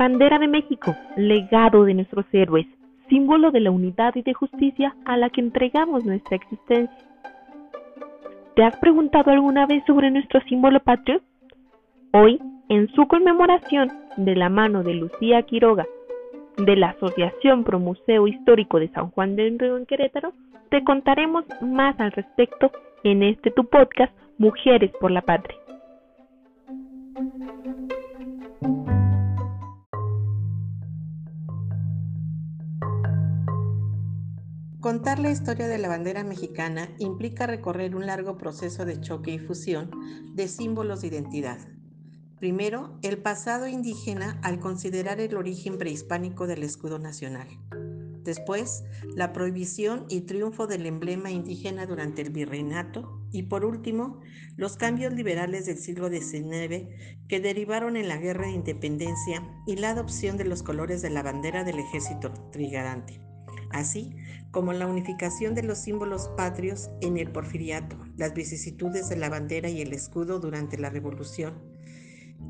Bandera de México, legado de nuestros héroes, símbolo de la unidad y de justicia a la que entregamos nuestra existencia. ¿Te has preguntado alguna vez sobre nuestro símbolo patrio? Hoy, en su conmemoración, de la mano de Lucía Quiroga, de la Asociación Pro Museo Histórico de San Juan del Río en Querétaro, te contaremos más al respecto en este tu podcast Mujeres por la Patria. Contar la historia de la bandera mexicana implica recorrer un largo proceso de choque y fusión de símbolos de identidad. Primero, el pasado indígena al considerar el origen prehispánico del escudo nacional. Después, la prohibición y triunfo del emblema indígena durante el virreinato. Y por último, los cambios liberales del siglo XIX que derivaron en la guerra de independencia y la adopción de los colores de la bandera del ejército trigarante así como la unificación de los símbolos patrios en el porfiriato, las vicisitudes de la bandera y el escudo durante la Revolución,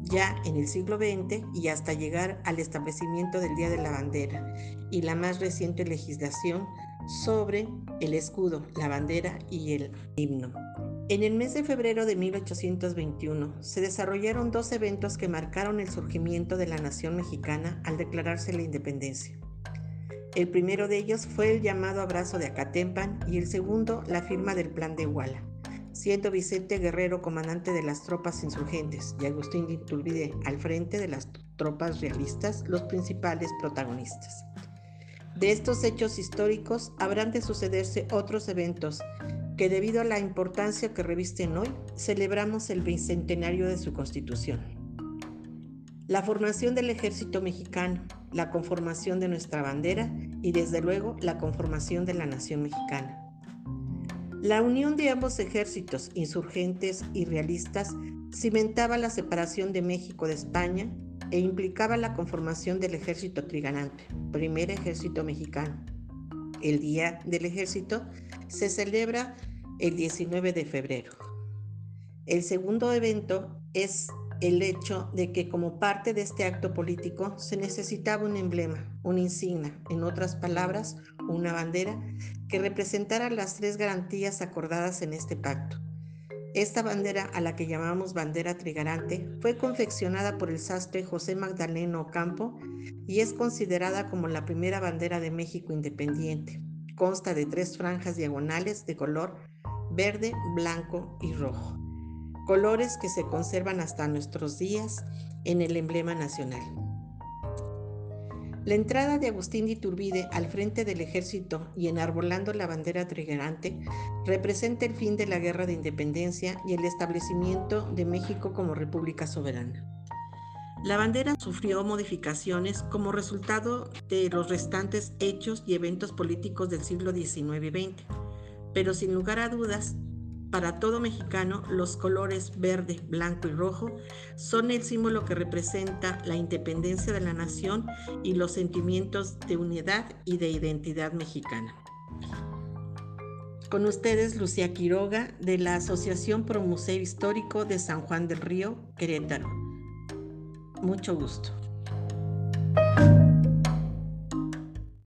ya en el siglo XX y hasta llegar al establecimiento del Día de la Bandera y la más reciente legislación sobre el escudo, la bandera y el himno. En el mes de febrero de 1821 se desarrollaron dos eventos que marcaron el surgimiento de la nación mexicana al declararse la independencia. El primero de ellos fue el llamado abrazo de Acatempan y el segundo la firma del Plan de Iguala, siendo Vicente Guerrero comandante de las tropas insurgentes y Agustín de Iturbide al frente de las tropas realistas los principales protagonistas. De estos hechos históricos habrán de sucederse otros eventos que debido a la importancia que revisten hoy, celebramos el bicentenario de su constitución. La formación del ejército mexicano, la conformación de nuestra bandera y desde luego la conformación de la nación mexicana. La unión de ambos ejércitos, insurgentes y realistas, cimentaba la separación de México de España e implicaba la conformación del ejército triganante, primer ejército mexicano. El Día del Ejército se celebra el 19 de febrero. El segundo evento es el hecho de que como parte de este acto político se necesitaba un emblema, una insignia, en otras palabras, una bandera que representara las tres garantías acordadas en este pacto. Esta bandera, a la que llamamos bandera trigarante, fue confeccionada por el sastre José Magdaleno Ocampo y es considerada como la primera bandera de México independiente. Consta de tres franjas diagonales de color verde, blanco y rojo colores que se conservan hasta nuestros días en el emblema nacional. La entrada de Agustín de Iturbide al frente del ejército y enarbolando la bandera trigarante representa el fin de la guerra de independencia y el establecimiento de México como república soberana. La bandera sufrió modificaciones como resultado de los restantes hechos y eventos políticos del siglo XIX y XX, pero sin lugar a dudas para todo mexicano, los colores verde, blanco y rojo son el símbolo que representa la independencia de la nación y los sentimientos de unidad y de identidad mexicana. Con ustedes, Lucía Quiroga, de la Asociación Pro Museo Histórico de San Juan del Río, Querétaro. Mucho gusto.